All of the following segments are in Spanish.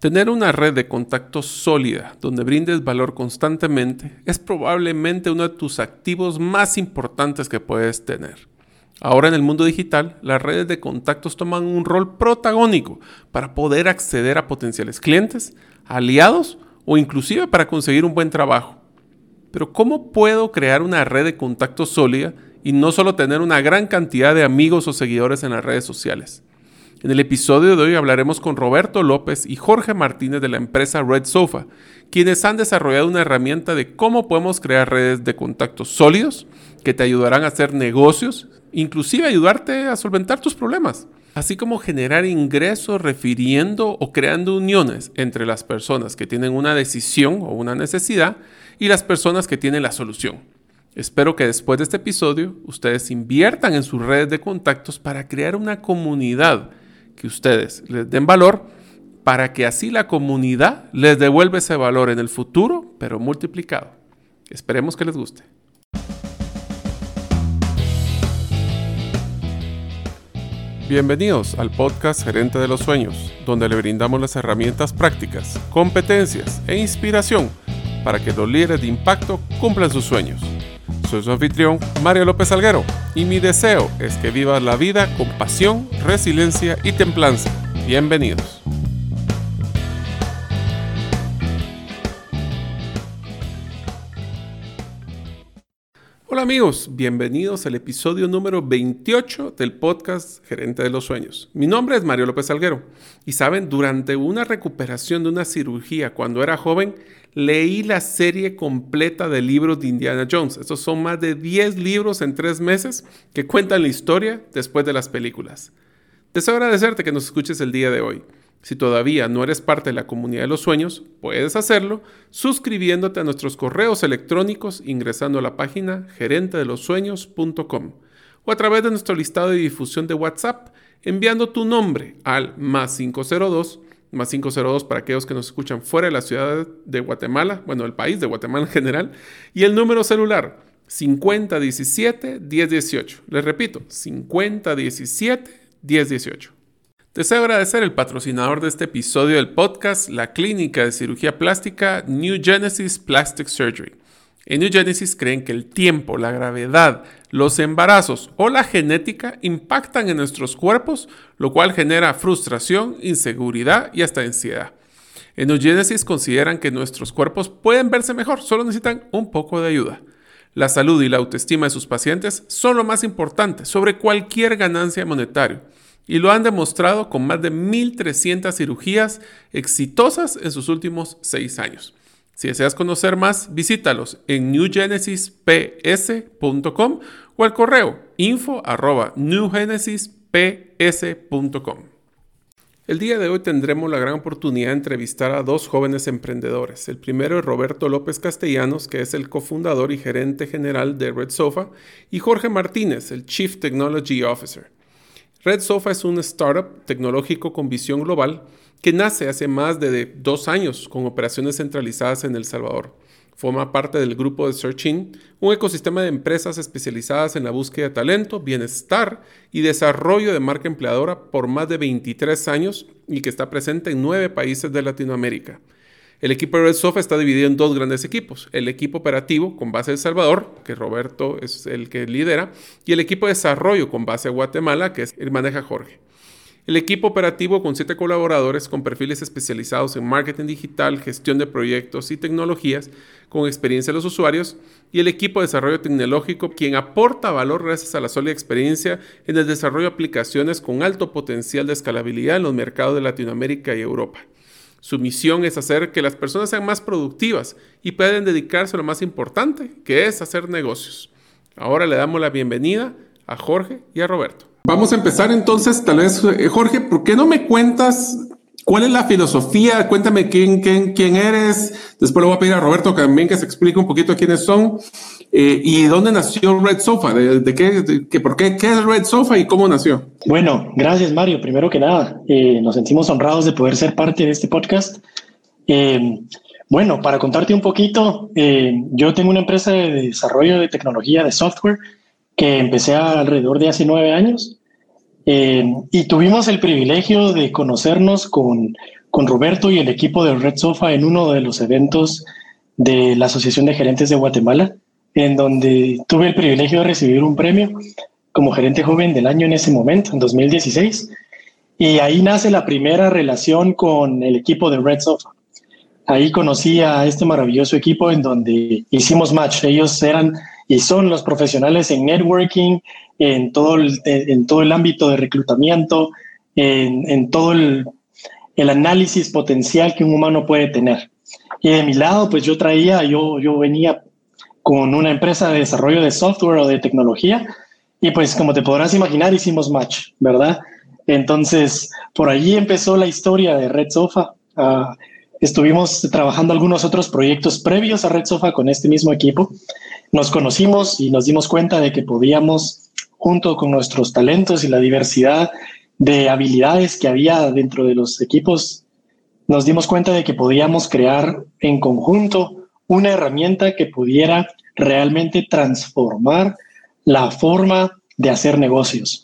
Tener una red de contactos sólida donde brindes valor constantemente es probablemente uno de tus activos más importantes que puedes tener. Ahora en el mundo digital, las redes de contactos toman un rol protagónico para poder acceder a potenciales clientes, aliados o inclusive para conseguir un buen trabajo. Pero ¿cómo puedo crear una red de contactos sólida y no solo tener una gran cantidad de amigos o seguidores en las redes sociales? En el episodio de hoy hablaremos con Roberto López y Jorge Martínez de la empresa Red Sofa, quienes han desarrollado una herramienta de cómo podemos crear redes de contactos sólidos que te ayudarán a hacer negocios, inclusive ayudarte a solventar tus problemas, así como generar ingresos refiriendo o creando uniones entre las personas que tienen una decisión o una necesidad y las personas que tienen la solución. Espero que después de este episodio ustedes inviertan en sus redes de contactos para crear una comunidad que ustedes les den valor para que así la comunidad les devuelva ese valor en el futuro, pero multiplicado. Esperemos que les guste. Bienvenidos al podcast Gerente de los Sueños, donde le brindamos las herramientas prácticas, competencias e inspiración para que los líderes de impacto cumplan sus sueños. Soy su anfitrión, Mario López Alguero, y mi deseo es que vivas la vida con pasión, resiliencia y templanza. Bienvenidos. Hola amigos, bienvenidos al episodio número 28 del podcast Gerente de los Sueños. Mi nombre es Mario López Alguero y saben, durante una recuperación de una cirugía cuando era joven, leí la serie completa de libros de Indiana Jones. Estos son más de 10 libros en 3 meses que cuentan la historia después de las películas. Deseo agradecerte que nos escuches el día de hoy. Si todavía no eres parte de la comunidad de los sueños, puedes hacerlo suscribiéndote a nuestros correos electrónicos ingresando a la página gerentedelosueños.com o a través de nuestro listado de difusión de WhatsApp enviando tu nombre al más 502 más 502 para aquellos que nos escuchan fuera de la ciudad de Guatemala, bueno, el país de Guatemala en general, y el número celular 5017-1018. Les repito, 5017-1018. Deseo agradecer el patrocinador de este episodio del podcast, la clínica de cirugía plástica New Genesis Plastic Surgery. En New Genesis creen que el tiempo, la gravedad, los embarazos o la genética impactan en nuestros cuerpos, lo cual genera frustración, inseguridad y hasta ansiedad. En New Genesis consideran que nuestros cuerpos pueden verse mejor, solo necesitan un poco de ayuda. La salud y la autoestima de sus pacientes son lo más importante sobre cualquier ganancia monetaria y lo han demostrado con más de 1.300 cirugías exitosas en sus últimos seis años. Si deseas conocer más, visítalos en newgenesisps.com o al correo info newgenesisps.com. El día de hoy tendremos la gran oportunidad de entrevistar a dos jóvenes emprendedores. El primero es Roberto López Castellanos, que es el cofundador y gerente general de Red Sofa, y Jorge Martínez, el Chief Technology Officer. Red Sofa es un startup tecnológico con visión global que nace hace más de dos años con operaciones centralizadas en El Salvador. Forma parte del grupo de Searching, un ecosistema de empresas especializadas en la búsqueda de talento, bienestar y desarrollo de marca empleadora por más de 23 años y que está presente en nueve países de Latinoamérica. El equipo de Red está dividido en dos grandes equipos. El equipo operativo con base en El Salvador, que Roberto es el que lidera, y el equipo de desarrollo con base en Guatemala, que es el maneja Jorge. El equipo operativo con siete colaboradores con perfiles especializados en marketing digital, gestión de proyectos y tecnologías con experiencia de los usuarios y el equipo de desarrollo tecnológico quien aporta valor gracias a la sólida experiencia en el desarrollo de aplicaciones con alto potencial de escalabilidad en los mercados de Latinoamérica y Europa. Su misión es hacer que las personas sean más productivas y puedan dedicarse a lo más importante, que es hacer negocios. Ahora le damos la bienvenida a Jorge y a Roberto. Vamos a empezar entonces, tal vez, eh, Jorge, ¿por qué no me cuentas cuál es la filosofía? Cuéntame quién, quién, quién eres. Después le voy a pedir a Roberto también que se explique un poquito quiénes son eh, y dónde nació Red Sofa, de, qué, por qué, qué es Red Sofa y cómo nació. Bueno, gracias Mario. Primero que nada, eh, nos sentimos honrados de poder ser parte de este podcast. bueno, para contarte un poquito, yo tengo una empresa de desarrollo de tecnología de software que empecé alrededor de hace nueve años. Eh, y tuvimos el privilegio de conocernos con, con Roberto y el equipo de Red Sofa en uno de los eventos de la Asociación de Gerentes de Guatemala, en donde tuve el privilegio de recibir un premio como gerente joven del año en ese momento, en 2016. Y ahí nace la primera relación con el equipo de Red Sofa. Ahí conocí a este maravilloso equipo en donde hicimos match. Ellos eran y son los profesionales en networking, en todo el, en todo el ámbito de reclutamiento, en, en todo el, el, análisis potencial que un humano puede tener. Y de mi lado, pues yo traía, yo, yo venía con una empresa de desarrollo de software o de tecnología y pues como te podrás imaginar, hicimos match, ¿verdad? Entonces, por allí empezó la historia de Red Sofa. Uh, estuvimos trabajando algunos otros proyectos previos a Red Sofa con este mismo equipo nos conocimos y nos dimos cuenta de que podíamos, junto con nuestros talentos y la diversidad de habilidades que había dentro de los equipos, nos dimos cuenta de que podíamos crear en conjunto una herramienta que pudiera realmente transformar la forma de hacer negocios.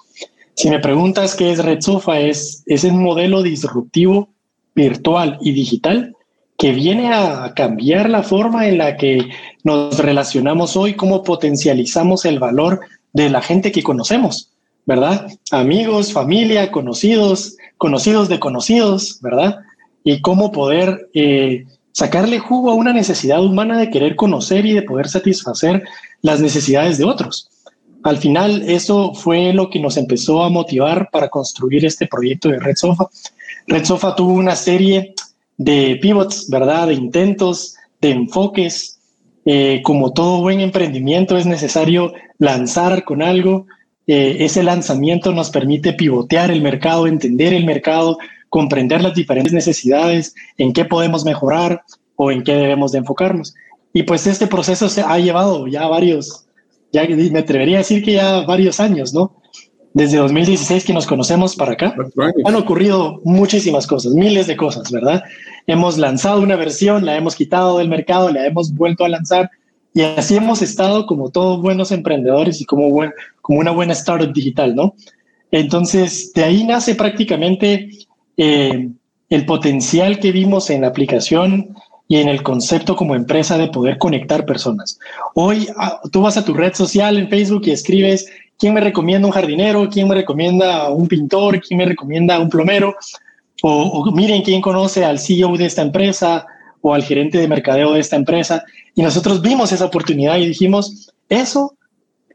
Si me preguntas qué es RedSofa, es, es un modelo disruptivo virtual y digital que viene a cambiar la forma en la que nos relacionamos hoy, cómo potencializamos el valor de la gente que conocemos, ¿verdad? Amigos, familia, conocidos, conocidos de conocidos, ¿verdad? Y cómo poder eh, sacarle jugo a una necesidad humana de querer conocer y de poder satisfacer las necesidades de otros. Al final, eso fue lo que nos empezó a motivar para construir este proyecto de Red Sofa. Red Sofa tuvo una serie de pivots, ¿verdad? De intentos, de enfoques. Eh, como todo buen emprendimiento es necesario lanzar con algo. Eh, ese lanzamiento nos permite pivotear el mercado, entender el mercado, comprender las diferentes necesidades, en qué podemos mejorar o en qué debemos de enfocarnos. Y pues este proceso se ha llevado ya varios, ya me atrevería a decir que ya varios años, ¿no? Desde 2016 que nos conocemos para acá, han ocurrido muchísimas cosas, miles de cosas, ¿verdad? Hemos lanzado una versión, la hemos quitado del mercado, la hemos vuelto a lanzar y así hemos estado como todos buenos emprendedores y como, buen, como una buena startup digital, ¿no? Entonces, de ahí nace prácticamente eh, el potencial que vimos en la aplicación y en el concepto como empresa de poder conectar personas. Hoy ah, tú vas a tu red social en Facebook y escribes ¿Quién me recomienda un jardinero? ¿Quién me recomienda un pintor? ¿Quién me recomienda un plomero? O, miren quién conoce al CEO de esta empresa o al gerente de mercadeo de esta empresa. Y nosotros vimos esa oportunidad y dijimos, eso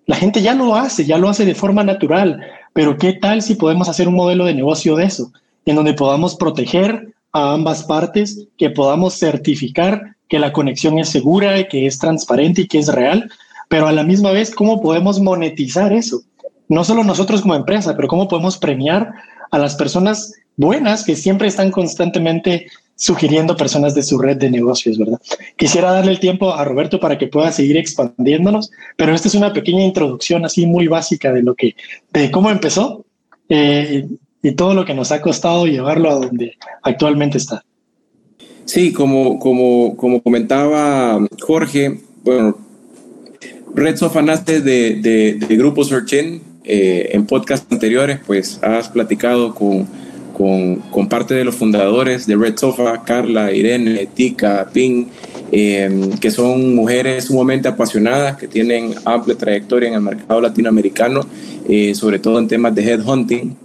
la gente ya lo hace, ya lo hace de forma natural, pero ¿qué tal si podemos hacer un modelo de negocio de eso, en donde podamos proteger a ambas partes, que podamos certificar que la conexión es segura, que es transparente y que es real, pero a la misma vez, ¿cómo podemos monetizar eso? No solo nosotros como empresa, pero cómo podemos premiar a las personas buenas que siempre están constantemente sugiriendo personas de su red de negocios, ¿verdad? Quisiera darle el tiempo a Roberto para que pueda seguir expandiéndonos, pero esta es una pequeña introducción así muy básica de lo que, de cómo empezó eh, y todo lo que nos ha costado llevarlo a donde actualmente está. Sí, como, como, como comentaba Jorge, bueno, Red Sofa nace de, de, Grupo Searchin. Eh, en podcast anteriores, pues has platicado con, con, parte de los fundadores de Red Sofa, Carla, Irene, Tika, Ping, em, que son mujeres sumamente apasionadas, que tienen amplia trayectoria en el mercado latinoamericano, eh, sobre todo en temas de headhunting.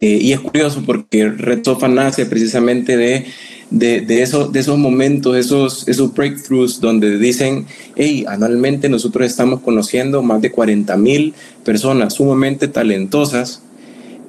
Eh, y es curioso porque Red Sofa nace precisamente de de, de, de esos momentos, esos, esos breakthroughs donde dicen, hey, anualmente nosotros estamos conociendo más de 40 mil personas sumamente talentosas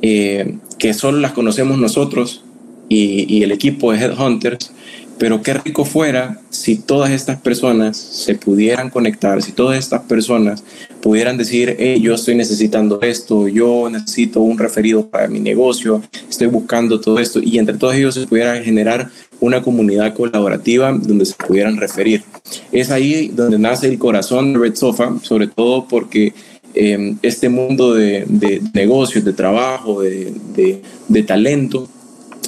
eh, que solo las conocemos nosotros y el equipo de Headhunters pero qué rico fuera si todas estas personas se pudieran conectar, si todas estas personas pudieran decir, yo estoy necesitando esto, yo necesito un referido para mi negocio, estoy buscando todo esto, y entre todos ellos se pudiera generar una comunidad colaborativa donde se pudieran referir. Es ahí donde nace el corazón de Red Sofa, sobre todo porque em, este mundo de, negocios, de trabajo, de, de talento,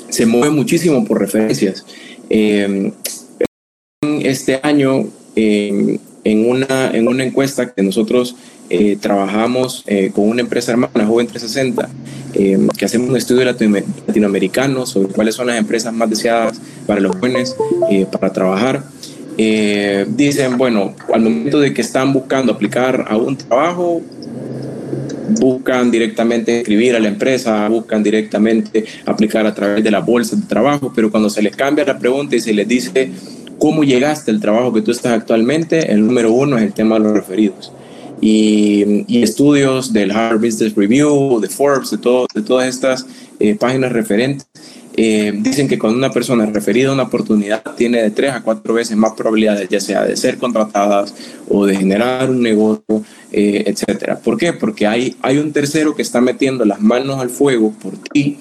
se mueve muchísimo por referencias. Eh, este año, eh, en una, en una encuesta que nosotros eh, trabajamos eh, con una empresa hermana, Joven 360, eh, que hacemos un estudio latinoamericano sobre cuáles son las empresas más deseadas para los jóvenes para trabajar. dicen, bueno, al momento de que están buscando aplicar a un trabajo, buscan directamente escribir a la empresa, buscan directamente aplicar a través de la bolsa de trabajo, pero cuando se les cambia la pregunta y se les dice cómo llegaste al trabajo que tú estás actualmente, el número uno es el tema de los referidos. Y, estudios del Harvard Business Review, de Forbes, de todas estas eh, páginas referentes, eh, dicen que cuando una persona es referida a una oportunidad tiene de tres a cuatro veces más probabilidades, ya sea de ser contratadas o de generar un negocio, eh, etcétera. ¿Por qué? Porque hay, hay un tercero que está metiendo las manos al fuego por ti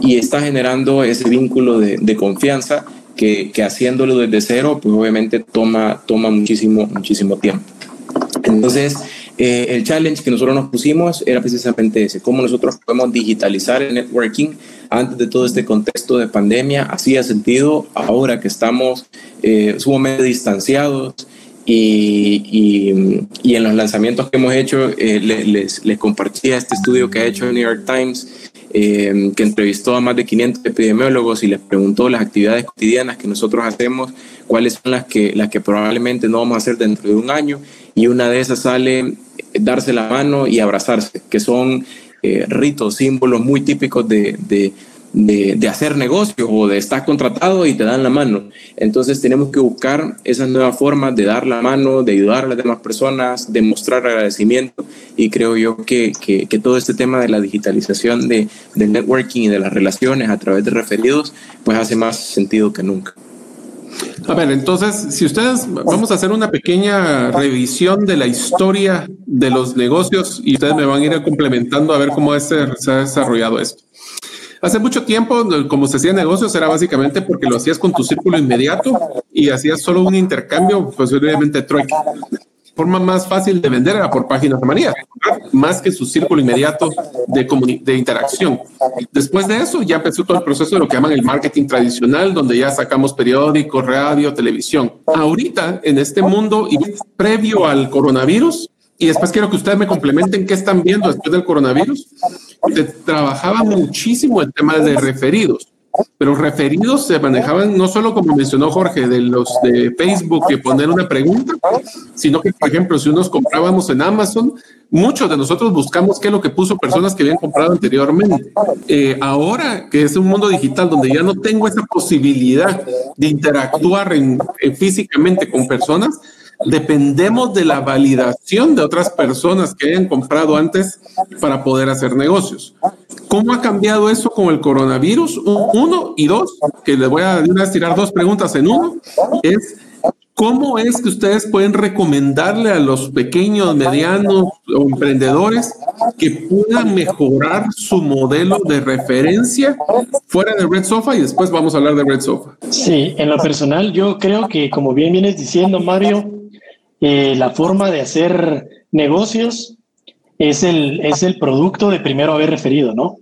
y está generando ese vínculo de, de confianza que, que, haciéndolo desde cero, pues obviamente toma, toma muchísimo, muchísimo tiempo. Entonces, eh, el challenge que nosotros nos pusimos era precisamente ese, cómo nosotros podemos digitalizar el networking antes de todo este contexto de pandemia. Hacía sentido ahora que estamos eh, sumamente distanciados y, y, en los lanzamientos que hemos hecho, eh, les, les, compartía este estudio que ha hecho el New York Times, que entrevistó a más de 500 epidemiólogos y les preguntó las actividades cotidianas que nosotros hacemos, cuáles son las que, las que probablemente no vamos a hacer dentro de un año. Y una de esas sale darse la mano y abrazarse, que son eh, ritos, símbolos muy típicos de, de, de, hacer negocios o de estar contratado y te dan la mano. Entonces tenemos que buscar esas nuevas formas de dar la mano, de ayudar a las demás personas, de mostrar agradecimiento y creo yo que, que, que todo este tema de la digitalización de, del networking y de las relaciones a través de referidos pues hace más sentido que nunca. A ver, entonces, si ustedes vamos a hacer una pequeña revisión de la historia de los negocios y ustedes me van a ir complementando a ver cómo se ha desarrollado esto. Hace mucho tiempo, como se hacía negocios, era básicamente porque lo hacías con tu círculo inmediato y hacías solo un intercambio, obviamente trueque forma más fácil de vender era por páginas amarillas, más que su círculo inmediato de, de interacción. Después de eso ya empezó todo el proceso de lo que llaman el marketing tradicional, donde ya sacamos periódicos, radio, televisión. Ahorita, en este mundo y previo al coronavirus, y después quiero que ustedes me complementen qué están viendo después del coronavirus, se trabajaba muchísimo el tema de referidos pero referidos se manejaban no solo como mencionó Jorge, de los de Facebook que poner una pregunta, sino que, por ejemplo, si unos comprábamos en Amazon, muchos de nosotros buscamos qué es lo que puso personas que habían comprado anteriormente. Eh, ahora que es un mundo digital donde ya no tengo esa posibilidad de interactuar físicamente con personas, dependemos de la validación de otras personas que hayan comprado antes para poder hacer negocios. ¿Cómo ha cambiado eso con el coronavirus? Uno y dos, que les voy a tirar dos preguntas en uno, es ¿Cómo es que ustedes pueden recomendarle a los pequeños, medianos o emprendedores que puedan mejorar su modelo de referencia fuera de Red Sofa? Y después vamos a hablar de Red Sofa. Sí, en lo personal yo creo que como bien vienes diciendo, Mario, eh, la forma de hacer negocios es el, es el producto de primero haber referido, ¿no?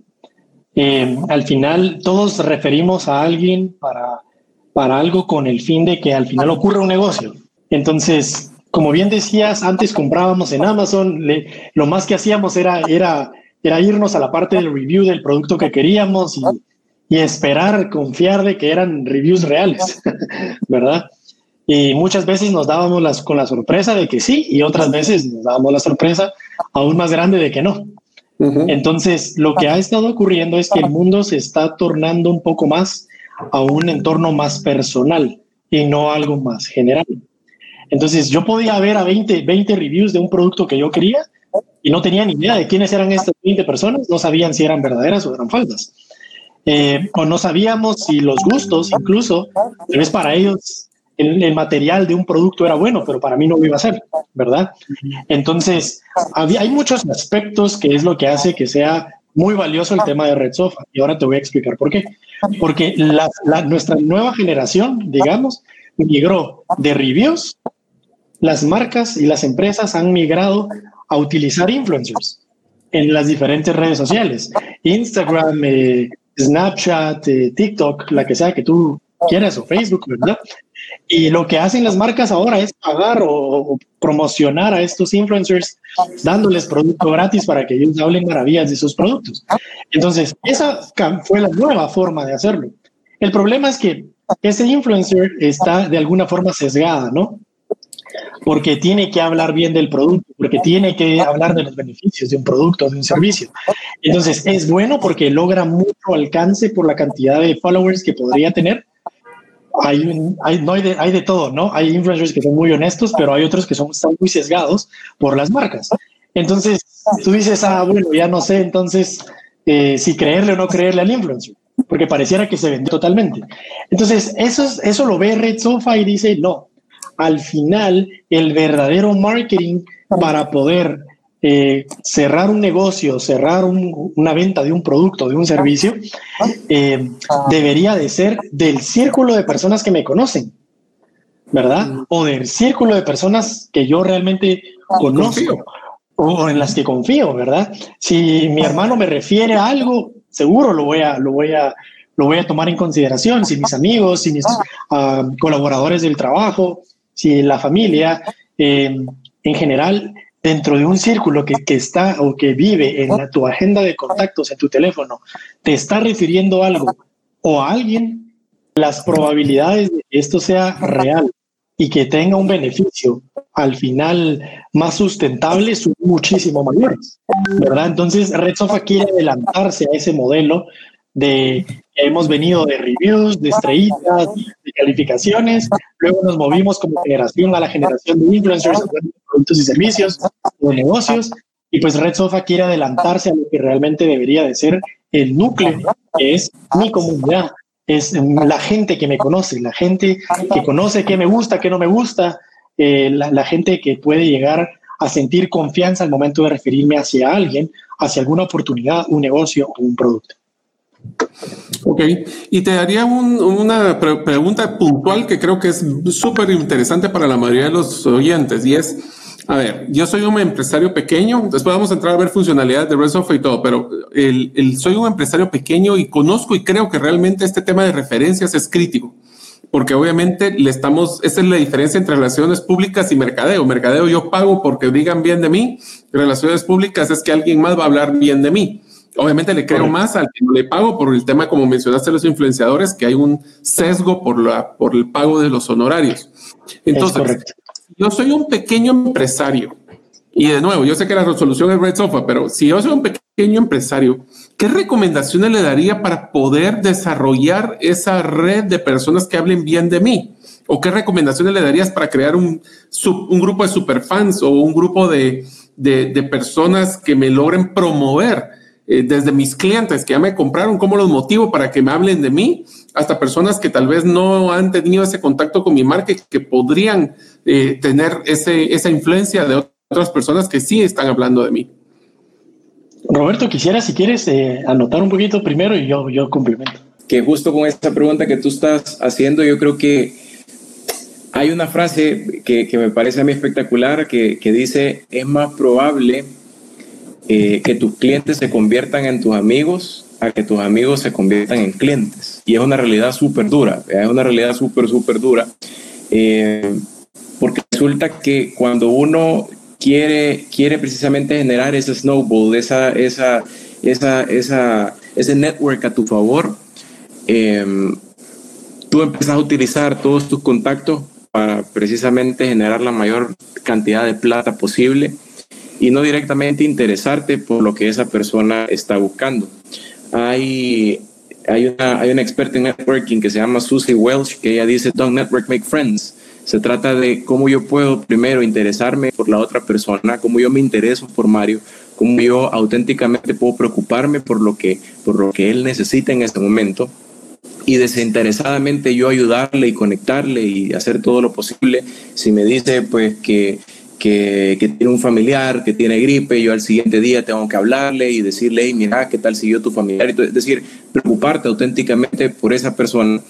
Eh, al final todos referimos a alguien para, para algo con el fin de que al final ocurra un negocio. Entonces, como bien decías, antes comprábamos en Amazon, lo más que hacíamos era, era, era irnos a la parte del review del producto que queríamos y, y esperar, confiar de que eran reviews reales, ¿verdad? Y muchas veces nos dábamos las, con la sorpresa de que sí y otras veces nos dábamos la sorpresa aún más grande de que no. Entonces, lo que ha estado ocurriendo es que el mundo se está tornando un poco más a un entorno más personal y no algo más general. Entonces, yo podía ver a 20, 20 reviews de un producto que yo quería y no tenía ni idea de quiénes eran estas 20 personas, no sabían si eran verdaderas o eran falsas. Eh, o no sabíamos si los gustos, incluso, tal vez para ellos el, material de un producto era bueno, pero para mí no lo iba a ser, ¿verdad? Entonces, había, hay muchos aspectos que es lo que hace que sea muy valioso el tema de Red Sofa. Y ahora te voy a explicar por qué. Porque nuestra nueva generación, digamos, migró de reviews, las marcas y las empresas han migrado a utilizar influencers en las diferentes redes sociales. Instagram, eh, Snapchat, eh, TikTok, la que sea que tú quieras, o Facebook, ¿verdad? Y lo que hacen las marcas ahora es pagar o, promocionar a estos influencers dándoles producto gratis para que ellos hablen maravillas de sus productos. Entonces, esa fue la nueva forma de hacerlo. El problema es que ese influencer está de alguna forma sesgada, ¿no? Porque tiene que hablar bien del producto, porque tiene que hablar de los beneficios de un producto, de un servicio. Entonces, es bueno porque logra mucho alcance por la cantidad de followers que podría tener, hay, hay, no hay, de, hay de todo, ¿no? Hay influencers que son muy honestos, pero hay otros que son, están muy sesgados por las marcas. Entonces, tú dices, ah, bueno, ya no sé entonces eh, si creerle o no creerle al influencer, porque pareciera que se vendió totalmente. Entonces, eso, eso lo ve Red Sofa y dice, no, al final el verdadero marketing para poder eh, cerrar un negocio, cerrar una venta de un producto, de un servicio, eh, debería de ser del círculo de personas que me conocen, ¿verdad? O del círculo de personas que yo realmente conozco o en las que confío, ¿verdad? Si mi hermano me refiere a algo, seguro lo voy a, lo voy a, lo voy a tomar en consideración. Si mis amigos, si mis ah, colaboradores del trabajo, si la familia, eh, en general, dentro de un círculo que, que, está o que vive en tu agenda de contactos en tu teléfono, te está refiriendo algo o a alguien, las probabilidades de que esto sea real y que tenga un beneficio al final más sustentable son muchísimo mayores, ¿verdad? Entonces, Red Sofa quiere adelantarse a ese modelo de hemos venido de reviews, de estrellitas, de calificaciones, luego nos movimos como generación a la generación de influencers, de productos y servicios, de negocios, y pues Red Sofa quiere adelantarse a lo que realmente debería de ser el núcleo, que es mi comunidad, es la gente que me conoce, la gente que conoce qué me gusta, qué no me gusta, eh, la, la gente que puede llegar a sentir confianza al momento de referirme hacia alguien, hacia alguna oportunidad, un negocio o un producto. Ok, y te daría una pregunta puntual que creo que es súper interesante para la mayoría de los oyentes y es, a ver, yo soy un empresario pequeño, después vamos a entrar a ver funcionalidades de Red y todo, pero el, soy un empresario pequeño y conozco y creo que realmente este tema de referencias es crítico porque obviamente le estamos, esa es la diferencia entre relaciones públicas y mercadeo. Mercadeo yo pago porque digan bien de mí, relaciones públicas es que alguien más va a hablar bien de mí. Obviamente le creo más al que no le pago por el tema, como mencionaste, los influenciadores, que hay un sesgo por, la, por el pago de los honorarios. Entonces, yo soy un pequeño empresario. Y de nuevo, yo sé que la resolución es Red Sofa, pero si yo soy un pequeño empresario, ¿qué recomendaciones le daría para poder desarrollar esa red de personas que hablen bien de mí? ¿O qué recomendaciones le darías para crear un, un grupo de superfans o un grupo de, de, de personas que me logren promover? Eh, desde mis clientes que ya me compraron, cómo los motivo para que me hablen de mí, hasta personas que tal vez no han tenido ese contacto con mi marca que podrían eh, tener ese, esa influencia de otras personas que sí están hablando de mí. Roberto, quisiera, si quieres, eh, anotar un poquito primero y yo, yo complemento. Que justo con esta pregunta que tú estás haciendo, yo creo que hay una frase que, que me parece a mí espectacular que, que dice, es más probable eh, que tus clientes se conviertan en tus amigos a que tus amigos se conviertan en clientes. Y es una realidad súper dura, es una realidad súper, súper dura. Eh, porque resulta que cuando uno quiere, quiere precisamente generar ese snowball, esa, esa, esa, esa, ese network a tu favor, eh, tú empiezas a utilizar todos tus contactos para precisamente generar la mayor cantidad de plata posible y no directamente interesarte por lo que esa persona está buscando. Hay, hay, una, hay una experta en networking que se llama Susie Welsh que ella dice, don't network, make friends. Se trata de cómo yo puedo primero interesarme por la otra persona, cómo yo me intereso por Mario, cómo yo auténticamente puedo preocuparme por lo que, por lo que él necesita en este momento y desinteresadamente yo ayudarle y conectarle y hacer todo lo posible. Si me dice pues que que, tiene un familiar que tiene gripe, yo al siguiente día tengo que hablarle y decirle, hey, mira, ¿qué tal siguió tu familiar? Es decir, preocuparte auténticamente por esa persona,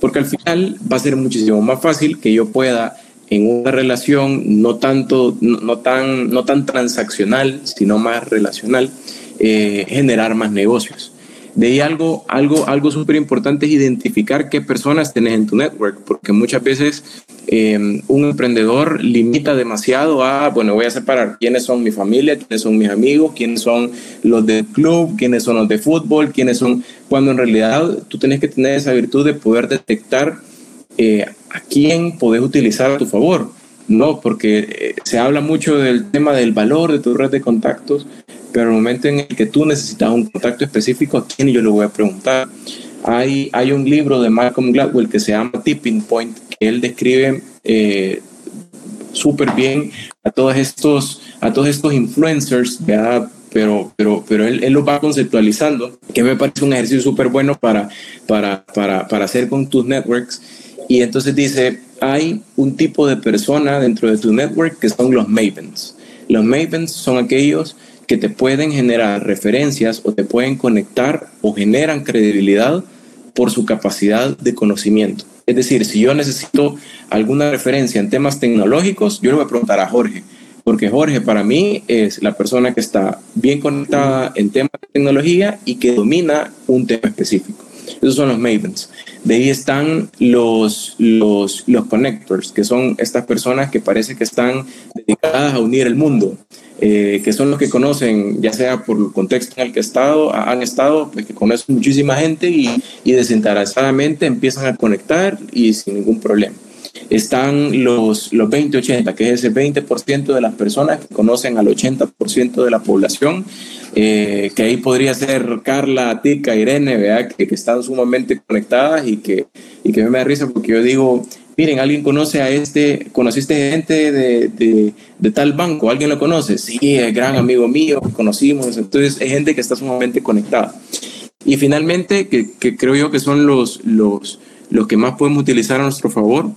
porque al final va a ser muchísimo más fácil que yo pueda en una relación no tanto, no, tan, no tan transaccional, sino más relacional, eh, generar más negocios. De ahí algo, algo, algo súper importante es identificar qué personas tenés en tu network, porque muchas veces em, un emprendedor limita demasiado a, bueno, voy a separar quiénes son mi familia, quiénes son mis amigos, quiénes son los del club, quiénes son los de fútbol, quiénes son, cuando en realidad tú tienes que tener esa virtud de poder detectar eh, a quién podés utilizar a tu favor. No, porque eh, se habla mucho del tema del valor de tu red de contactos, pero el momento en el que tú necesitas un contacto específico, ¿a quién yo le voy a preguntar? Hay, hay un libro de Malcolm Gladwell que se llama Tipping Point, que él describe eh, súper bien a todos estos, a todos estos influencers, ¿verdad? pero, pero, pero él, él, lo va conceptualizando, que me parece un ejercicio súper bueno para, para, para, para hacer con tus networks. Y entonces dice, hay un tipo de persona dentro de tu network que son los mavens. Los mavens son aquellos que te pueden generar referencias o te pueden conectar o generan credibilidad por su capacidad de conocimiento. Es decir, si yo necesito alguna referencia en temas tecnológicos, yo le voy a preguntar a Jorge, porque Jorge para mí es la persona que está bien conectada en temas de tecnología y que domina un tema específico. Esos son los mavens. De ahí están los, los, los connectors, que son estas personas que parece que están dedicadas a unir el mundo. Eh, que son los que conocen, ya sea por el contexto en el que estado, han estado, pues que conocen muchísima gente y, y desinteresadamente empiezan a conectar y sin ningún problema. Están los, los 20-80, que es ese 20% de las personas que conocen al 80% de la población, eh, que ahí podría ser Carla, Tica, Irene, ¿verdad? Que, que están sumamente conectadas y que, y que me da risa porque yo digo, miren, alguien conoce a este, conociste gente de, de, de, tal banco, alguien lo conoce, sí, es gran amigo mío, conocimos, entonces es gente que está sumamente conectada. Y finalmente, que, que, creo yo que son los, los, los que más podemos utilizar a nuestro favor,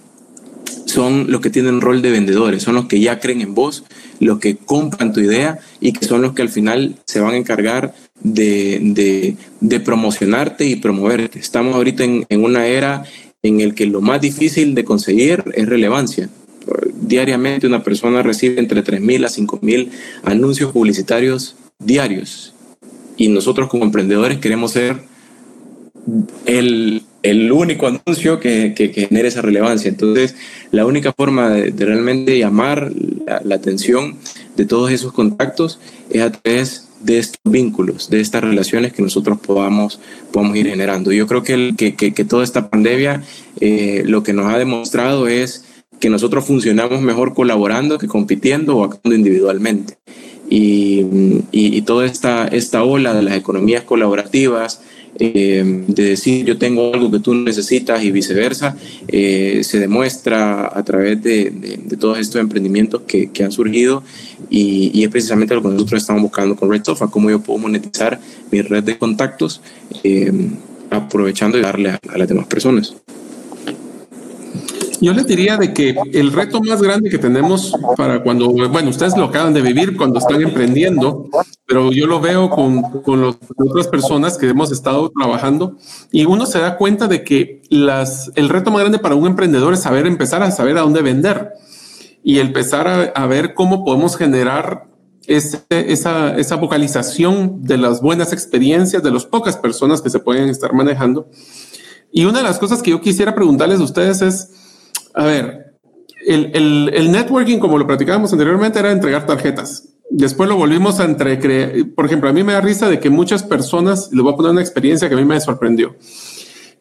son los que tienen rol de vendedores, son los que ya creen en vos, los que compran tu idea y que son los que al final se van a encargar de, de, promocionarte y promoverte. Estamos ahorita en, en una era en el que lo más difícil de conseguir es relevancia. Diariamente una persona recibe entre 3.000 a 5.000 anuncios publicitarios diarios y nosotros como emprendedores queremos ser el, el único anuncio que, que, genere esa relevancia. Entonces, la única forma de, realmente llamar la, atención de todos esos contactos es a través de estos vínculos, de estas relaciones que nosotros podamos, podamos ir generando. Yo creo que, el, que, que, toda esta pandemia eh, lo que nos ha demostrado es que nosotros funcionamos mejor colaborando que compitiendo o actuando individualmente. Y, y, y toda esta, esta ola de las economías colaborativas, eh, de decir yo tengo algo que tú necesitas y viceversa, eh, se demuestra a través de, todos estos emprendimientos que, que han surgido y, y, es precisamente lo que nosotros estamos buscando con Red Sofa, cómo yo puedo monetizar mi red de contactos eh, aprovechando y darle a las demás personas. Yo les diría de que el reto más grande que tenemos para cuando, bueno, ustedes lo acaban de vivir cuando están emprendiendo, pero yo lo veo con, con otras personas que hemos estado trabajando y uno se da cuenta de que las, el reto más grande para un emprendedor es saber empezar a saber a dónde vender y empezar a, a ver cómo podemos generar ese, esa, esa vocalización de las buenas experiencias de las pocas personas que se pueden estar manejando. Y una de las cosas que yo quisiera preguntarles a ustedes es, a ver, el, el, networking, como lo platicábamos anteriormente, era entregar tarjetas. Después lo volvimos a entre, por ejemplo, a mí me da risa de que muchas personas, les voy a poner una experiencia que a mí me sorprendió.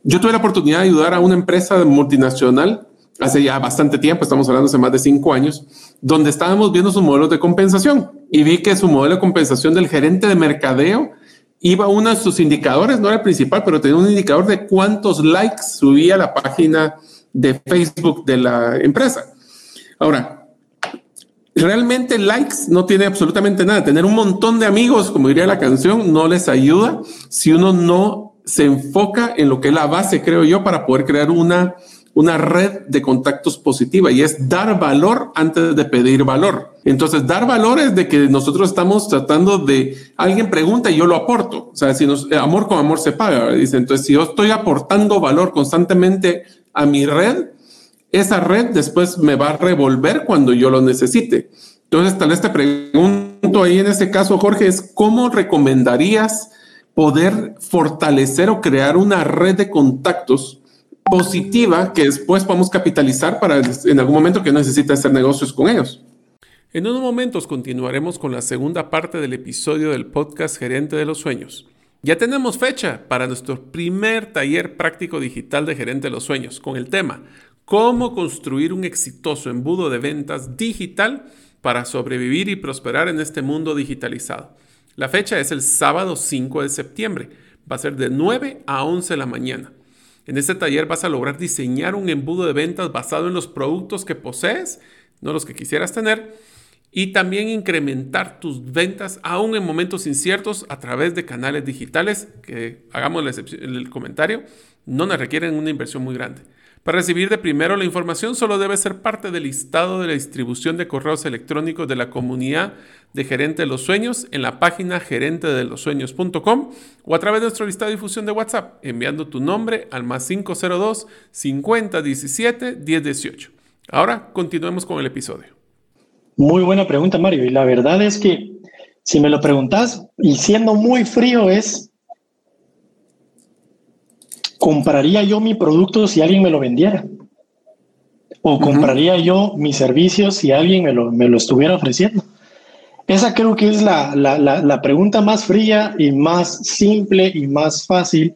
Yo tuve la oportunidad de ayudar a una empresa multinacional hace ya bastante tiempo, estamos hablando hace más de cinco años, donde estábamos viendo sus modelos de compensación y vi que su modelo de compensación del gerente de mercadeo iba a uno de sus indicadores, no era el principal, pero tenía un indicador de cuántos likes subía la página de Facebook de la empresa. Ahora, realmente likes no tiene absolutamente nada. Tener un montón de amigos, como diría la canción, no les ayuda si uno no se enfoca en lo que es la base, creo yo, para poder crear una, una red de contactos positiva y es dar valor antes de pedir valor. Entonces, dar valor es de que nosotros estamos tratando de alguien pregunta y yo lo aporto. O sea, si nos, amor con amor se paga. Dice, entonces, si yo estoy aportando valor constantemente a mi red, esa red después me va a revolver cuando yo lo necesite. Entonces, tal vez te pregunto ahí en ese caso, Jorge, es cómo recomendarías poder fortalecer o crear una red de contactos positiva que después podamos capitalizar para en algún momento que necesite hacer negocios con ellos. En unos momentos continuaremos con la segunda parte del episodio del podcast Gerente de los Sueños. Ya tenemos fecha para nuestro primer taller práctico digital de Gerente de los Sueños con el tema Cómo construir un exitoso embudo de ventas digital para sobrevivir y prosperar en este mundo digitalizado. La fecha es el sábado 5 de septiembre. Va a ser de 9 a 11 de la mañana. En este taller vas a lograr diseñar un embudo de ventas basado en los productos que posees, no los que quisieras tener, y también incrementar tus ventas aún en momentos inciertos a través de canales digitales que, hagamos el comentario, no nos requieren una inversión muy grande. Para recibir de primero la información solo debes ser parte del listado de la distribución de correos electrónicos de la comunidad de Gerente de los Sueños en la página gerentedelosueños.com o a través de nuestro listado de difusión de WhatsApp enviando tu nombre al más 502 50 17 10 18. Ahora continuemos con el episodio. Muy buena pregunta, Mario. Y la verdad es que si me lo preguntas y siendo muy frío es ¿compraría yo mi producto si alguien me lo vendiera? ¿O compraría yo mis servicios si alguien me lo, me lo estuviera ofreciendo? Esa creo que es la, la, la, pregunta más fría y más simple y más fácil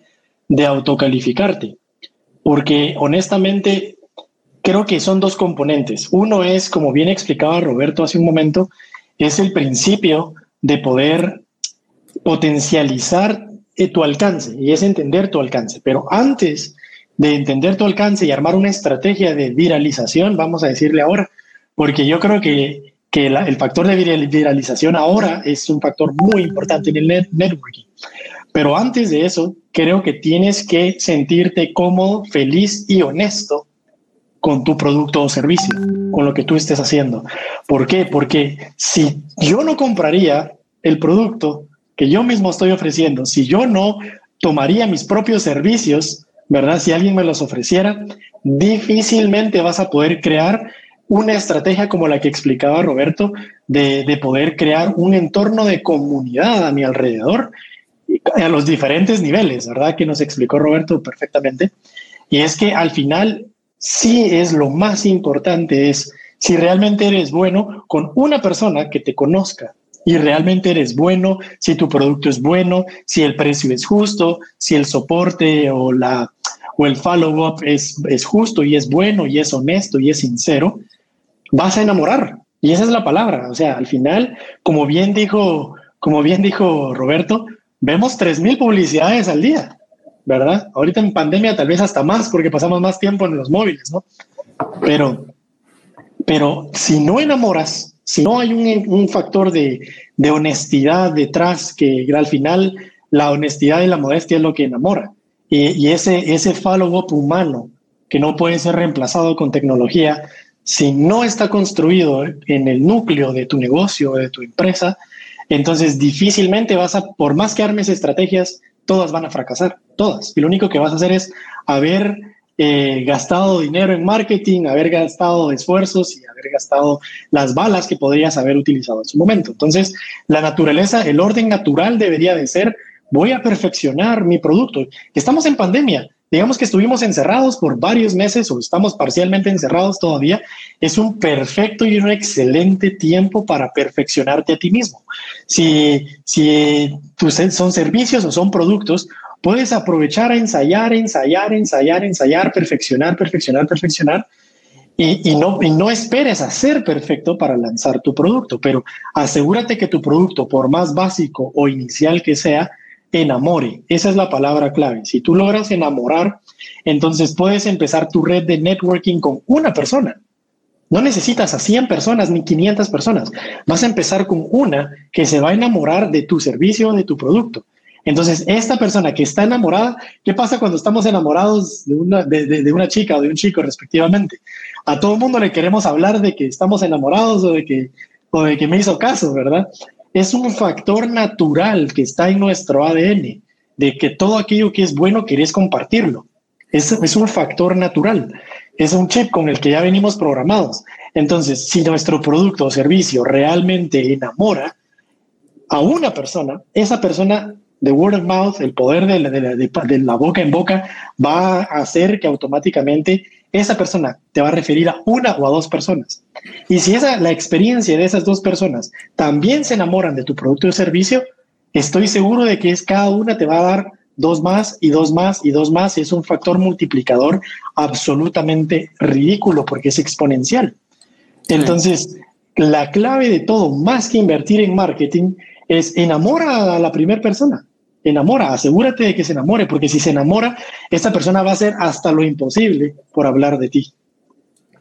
de autocalificarte. Porque honestamente creo que son dos componentes. Uno es, como bien explicaba Roberto hace un momento, es el principio de poder potencializar eh, tu alcance y es entender tu alcance. Pero antes de entender tu alcance y armar una estrategia de viralización, vamos a decirle ahora, porque yo creo que, que el factor de viralización ahora es un factor muy importante en el networking. Pero antes de eso, creo que tienes que sentirte cómodo, feliz y honesto con tu producto o servicio, con lo que tú estés haciendo. ¿Por qué? Porque si yo no compraría el producto, que yo mismo estoy ofreciendo, si yo no tomaría mis propios servicios, ¿verdad? Si alguien me los ofreciera, difícilmente vas a poder crear una estrategia como la que explicaba Roberto, de, de poder crear un entorno de comunidad a mi alrededor, a los diferentes niveles, ¿verdad? Que nos explicó Roberto perfectamente. Y es que al final sí es lo más importante, es si realmente eres bueno con una persona que te conozca, y realmente eres bueno, si tu producto es bueno, si el precio es justo, si el soporte o, la, o el follow-up es, es justo y es bueno y es honesto y es sincero, vas a enamorar. Y esa es la palabra. O sea, al final, como bien dijo, como bien dijo Roberto, vemos 3.000 publicidades al día, ¿verdad? Ahorita en pandemia tal vez hasta más porque pasamos más tiempo en los móviles, ¿no? Pero, pero si no enamoras, si no hay un, factor de, honestidad detrás, que al final la honestidad y la modestia es lo que enamora, y, ese, ese follow-up humano que no puede ser reemplazado con tecnología, si no está construido en el núcleo de tu negocio, de tu empresa, entonces difícilmente vas a, por más que armes estrategias, todas van a fracasar, todas. Y lo único que vas a hacer es haber eh, gastado dinero en marketing, haber gastado esfuerzos y haber gastado las balas que podrías haber utilizado en su momento. Entonces, la naturaleza, el orden natural debería de ser, voy a perfeccionar mi producto. Estamos en pandemia, digamos que estuvimos encerrados por varios meses o estamos parcialmente encerrados todavía, es un perfecto y un excelente tiempo para perfeccionarte a ti mismo. Si, si son servicios o son productos, puedes aprovechar a ensayar, ensayar, ensayar, ensayar, perfeccionar, perfeccionar, perfeccionar. Y, no, y no esperes a ser perfecto para lanzar tu producto, pero asegúrate que tu producto, por más básico o inicial que sea, enamore. Esa es la palabra clave. Si tú logras enamorar, entonces puedes empezar tu red de networking con una persona. No necesitas a 100 personas ni 500 personas. Vas a empezar con una que se va a enamorar de tu servicio o de tu producto. Entonces, esta persona que está enamorada, ¿qué pasa cuando estamos enamorados de una, de, una chica o de un chico respectivamente? A todo el mundo le queremos hablar de que estamos enamorados o de que, o de que me hizo caso, ¿verdad? Es un factor natural que está en nuestro ADN, de que todo aquello que es bueno querés compartirlo. Es, es un factor natural, es un chip con el que ya venimos programados. Entonces, si nuestro producto o servicio realmente enamora a una persona, esa persona de word of mouth, el poder de la, de la boca en boca, va a hacer que automáticamente esa persona te va a referir a una o a dos personas. Y si esa, la experiencia de esas dos personas también se enamoran de tu producto o servicio, estoy seguro de que es cada una te va a dar dos más y dos más y dos más. Y es un factor multiplicador absolutamente ridículo porque es exponencial. Entonces, la clave de todo, más que invertir en marketing, es enamora a la primera persona. Enamora, asegúrate de que se enamore, porque si se enamora, esta persona va a hacer hasta lo imposible por hablar de ti.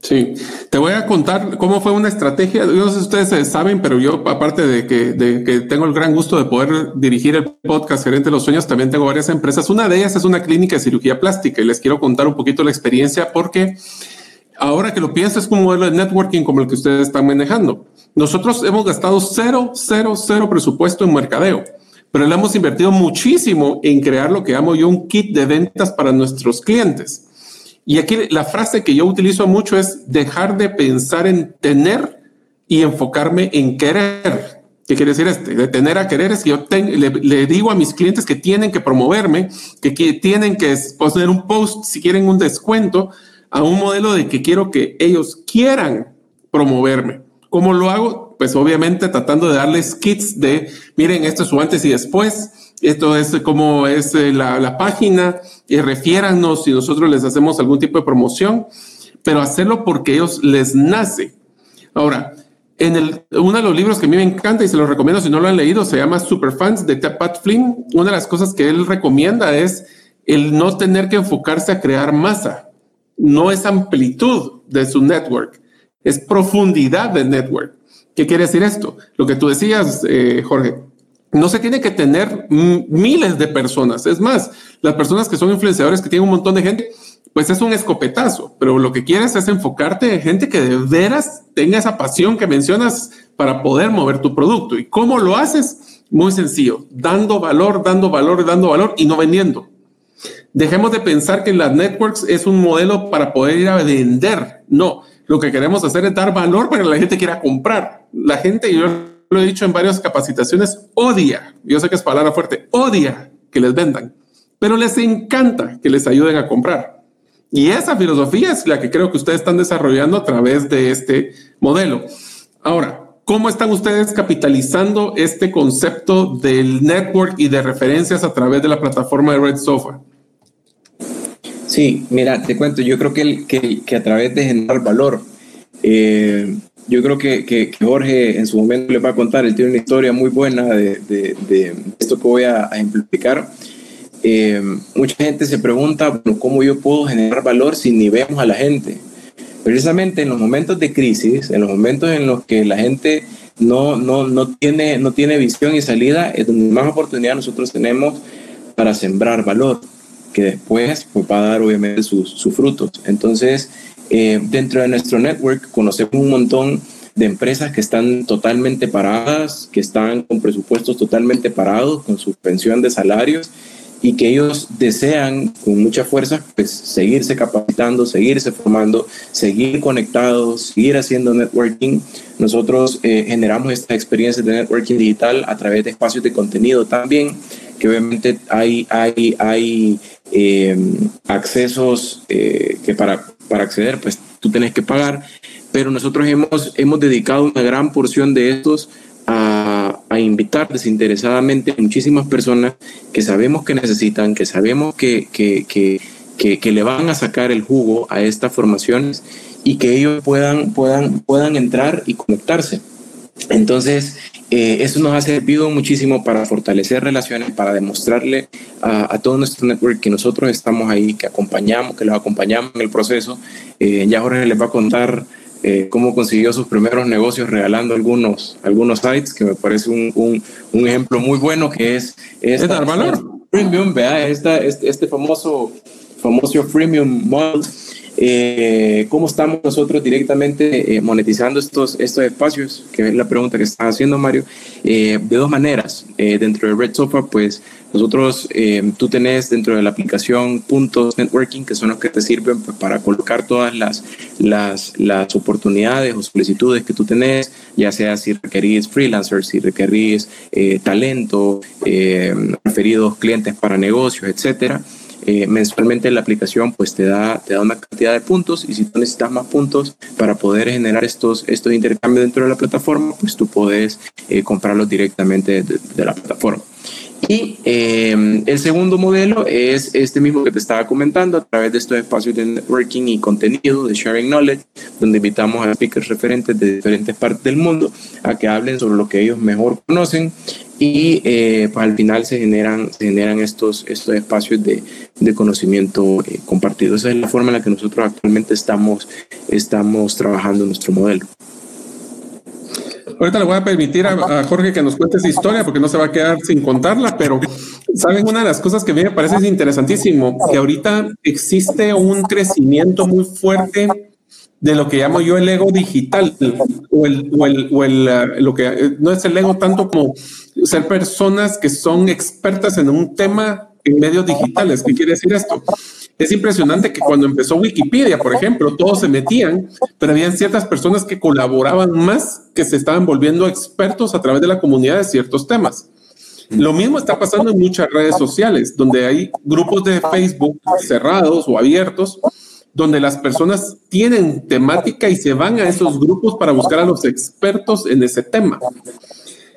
Sí, te voy a contar cómo fue una estrategia. No sé si ustedes saben, pero yo, aparte de que, de que tengo el gran gusto de poder dirigir el podcast Gerente de los Sueños, también tengo varias empresas. Una de ellas es una clínica de cirugía plástica y les quiero contar un poquito la experiencia porque ahora que lo pienso es como un modelo de networking como el que ustedes están manejando. Nosotros hemos gastado cero, cero, cero presupuesto en mercadeo, pero le hemos invertido muchísimo en crear lo que llamo yo un kit de ventas para nuestros clientes. Y aquí la frase que yo utilizo mucho es dejar de pensar en tener y enfocarme en querer. ¿Qué quiere decir este? De tener a querer es que yo le, digo a mis clientes que tienen que promoverme, que tienen que poner un post si quieren un descuento a un modelo de que quiero que ellos quieran promoverme. ¿Cómo lo hago? Pues obviamente tratando de darles kits de, miren, esto es su antes y después, esto es como es eh, la, página, y refiéranos si nosotros les hacemos algún tipo de promoción, pero hacerlo porque ellos les nace. Ahora, en el, uno de los libros que a mí me encanta y se los recomiendo si no lo han leído, se llama Superfans de Pat Flynn. Una de las cosas que él recomienda es el no tener que enfocarse a crear masa. No es amplitud de su network, es profundidad de network. ¿Qué quiere decir esto? Lo que tú decías, eh, Jorge, no se tiene que tener miles de personas. Es más, las personas que son influenciadores, que tienen un montón de gente, pues es un escopetazo, pero lo que quieres es enfocarte en gente que de veras tenga esa pasión que mencionas para poder mover tu producto. ¿Y cómo lo haces? Muy sencillo, dando valor, dando valor, dando valor y no vendiendo. Dejemos de pensar que las networks es un modelo para poder ir a vender. No, lo que queremos hacer es dar valor para que la gente quiera comprar. La gente, yo lo he dicho en varias capacitaciones, odia, yo sé que es palabra fuerte, odia que les vendan, pero les encanta que les ayuden a comprar. Y esa filosofía es la que creo que ustedes están desarrollando a través de este modelo. Ahora, ¿cómo están ustedes capitalizando este concepto del network y de referencias a través de la plataforma de Red Sofa? Sí, mira, te cuento, yo creo que, que, que a través de generar valor, eh, yo creo que, que, Jorge en su momento les va a contar, él tiene una historia muy buena de, de, esto que voy a, ejemplificar. Eh, mucha gente se pregunta, bueno, ¿cómo yo puedo generar valor si ni vemos a la gente? Precisamente en los momentos de crisis, en los momentos en los que la gente no, no, no, tiene, no tiene visión y salida, es donde más oportunidad nosotros tenemos para sembrar valor, que después pues, va a dar obviamente sus, frutos. Entonces, eh, dentro de nuestro network conocemos un montón de empresas que están totalmente paradas, que están con presupuestos totalmente parados, con suspensión de salarios y que ellos desean con mucha fuerza pues seguirse capacitando, seguirse formando, seguir conectados, seguir haciendo networking. Nosotros eh, generamos esta experiencia de networking digital a través de espacios de contenido también, que obviamente hay, hay, hay eh, accesos que para para acceder, pues tú tienes que pagar, pero nosotros hemos, hemos dedicado una gran porción de estos a, a, invitar desinteresadamente a muchísimas personas que sabemos que necesitan, que sabemos que, que, que, que, le van a sacar el jugo a estas formaciones y que ellos puedan, puedan, puedan entrar y conectarse. Entonces, eh, eso nos ha servido muchísimo para fortalecer relaciones, para demostrarle a, todo nuestro network que nosotros estamos ahí, que acompañamos, que los acompañamos en el proceso. Eh, ya Jorge les va a contar eh, cómo consiguió sus primeros negocios regalando algunos, algunos sites, que me parece un, un, un ejemplo muy bueno, que es... ¿Es dar valor? Premium, vea, este, este famoso, famoso freemium model eh, ¿Cómo estamos nosotros directamente eh, monetizando estos, estos espacios? Que es la pregunta que está haciendo Mario. Eh, de dos maneras. dentro de Red Sofa, pues nosotros, tú tenés dentro de la aplicación puntos networking, que son los que te sirven pues, para colocar todas las, las, las oportunidades o solicitudes que tú tenés, ya sea si requerís freelancers, si requerís talento, referidos, clientes para negocios, etcétera. Eh, mensualmente la aplicación pues te da, te da una cantidad de puntos y si tú necesitas más puntos para poder generar estos, estos intercambios dentro de la plataforma, pues tú puedes eh, comprarlos directamente de, la plataforma. Y eh, el segundo modelo es este mismo que te estaba comentando a través de estos espacios de networking y contenido, de sharing knowledge, donde invitamos a speakers referentes de diferentes partes del mundo a que hablen sobre lo que ellos mejor conocen y eh, pues al final se generan, se generan estos, estos espacios de, de conocimiento eh, compartido. Esa es la forma en la que nosotros actualmente estamos, estamos trabajando nuestro modelo. Ahorita le voy a permitir a, Jorge que nos cuente esa historia porque no se va a quedar sin contarla, pero saben una de las cosas que a mí me parece interesantísimo, que ahorita existe un crecimiento muy fuerte de lo que llamo yo el ego digital o el, o el, o el uh, lo que eh, no es el ego tanto como ser personas que son expertas en un tema en medios digitales. ¿Qué quiere decir esto? Es impresionante que cuando empezó Wikipedia, por ejemplo, todos se metían, pero habían ciertas personas que colaboraban más, que se estaban volviendo expertos a través de la comunidad de ciertos temas. Lo mismo está pasando en muchas redes sociales, donde hay grupos de Facebook cerrados o abiertos, donde las personas tienen temática y se van a esos grupos para buscar a los expertos en ese tema.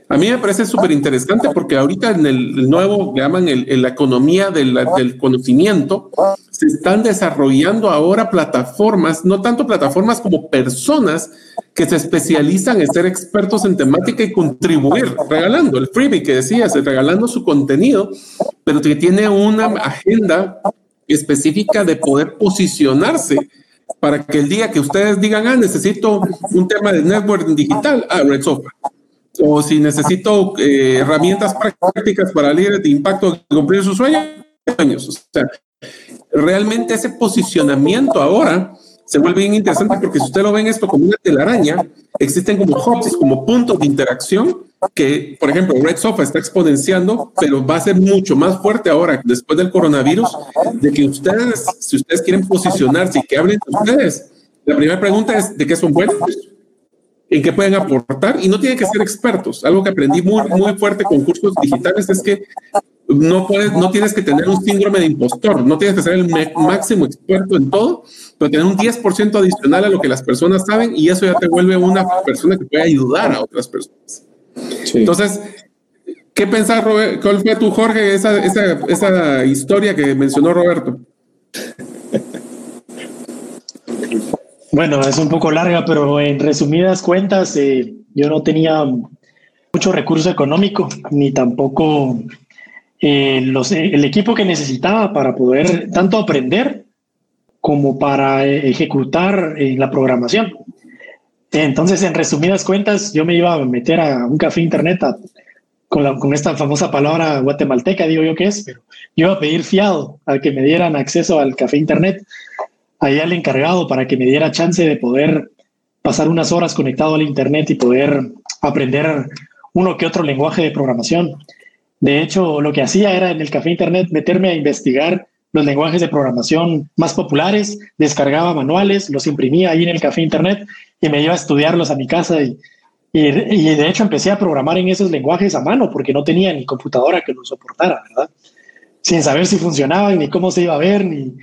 A mí me parece súper interesante porque ahorita en el, nuevo, le llaman el, la economía del, conocimiento, se están desarrollando ahora plataformas, no tanto plataformas como personas que se especializan en ser expertos en temática y contribuir, regalando el freebie que decías, regalando su contenido, pero que tiene una agenda específica de poder posicionarse para que el día que ustedes digan, ah, necesito un tema de network digital, ah, Red Software o si necesito eh, herramientas prácticas para líderes de impacto cumplir sus sueños. O sea, realmente ese posicionamiento ahora se vuelve bien interesante porque si usted lo ven esto como una telaraña, existen como hubs, como puntos de interacción que, por ejemplo, Red Sofa está exponenciando, pero va a ser mucho más fuerte ahora, después del coronavirus, de que ustedes, si ustedes quieren posicionarse y que hablen de ustedes, la primera pregunta es, ¿de qué son buenos? en qué pueden aportar y no tienen que ser expertos. Algo que aprendí muy, muy fuerte con cursos digitales es que no puedes, no tienes que tener un síndrome de impostor, no tienes que ser el máximo experto en todo, pero tener un 10% adicional a lo que las personas saben y eso ya te vuelve una persona que puede ayudar a otras personas. Entonces, ¿qué pensás, Robert? ¿Cuál fue tu, Jorge, esa, esa, esa historia que mencionó Roberto? Bueno, es un poco larga, pero en resumidas cuentas, eh, yo no tenía mucho recurso económico, ni tampoco eh, los, el equipo que necesitaba para poder tanto aprender como para eh, ejecutar la programación. Entonces, en resumidas cuentas, yo me iba a meter a un café internet con, con, esta famosa palabra guatemalteca, digo yo que es, pero yo iba a pedir fiado a que me dieran acceso al café internet ahí al encargado para que me diera chance de poder pasar unas horas conectado al Internet y poder aprender uno que otro lenguaje de programación. De hecho, lo que hacía era en el café Internet meterme a investigar los lenguajes de programación más populares, descargaba manuales, los imprimía ahí en el café Internet y me iba a estudiarlos a mi casa y, y, de hecho empecé a programar en esos lenguajes a mano porque no tenía ni computadora que los soportara, ¿verdad? Sin saber si funcionaban, ni cómo se iba a ver, ni...